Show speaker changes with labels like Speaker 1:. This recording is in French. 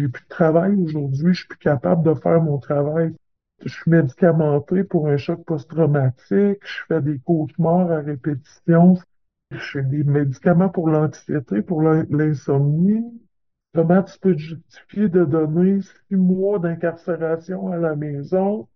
Speaker 1: j'ai plus de travail aujourd'hui, je suis plus capable de faire mon travail. Je suis médicamenté pour un choc post-traumatique, je fais des cauchemars à répétition, je fais des médicaments pour l'anxiété, pour l'insomnie. Comment tu peux te justifier de donner six mois d'incarcération à la maison?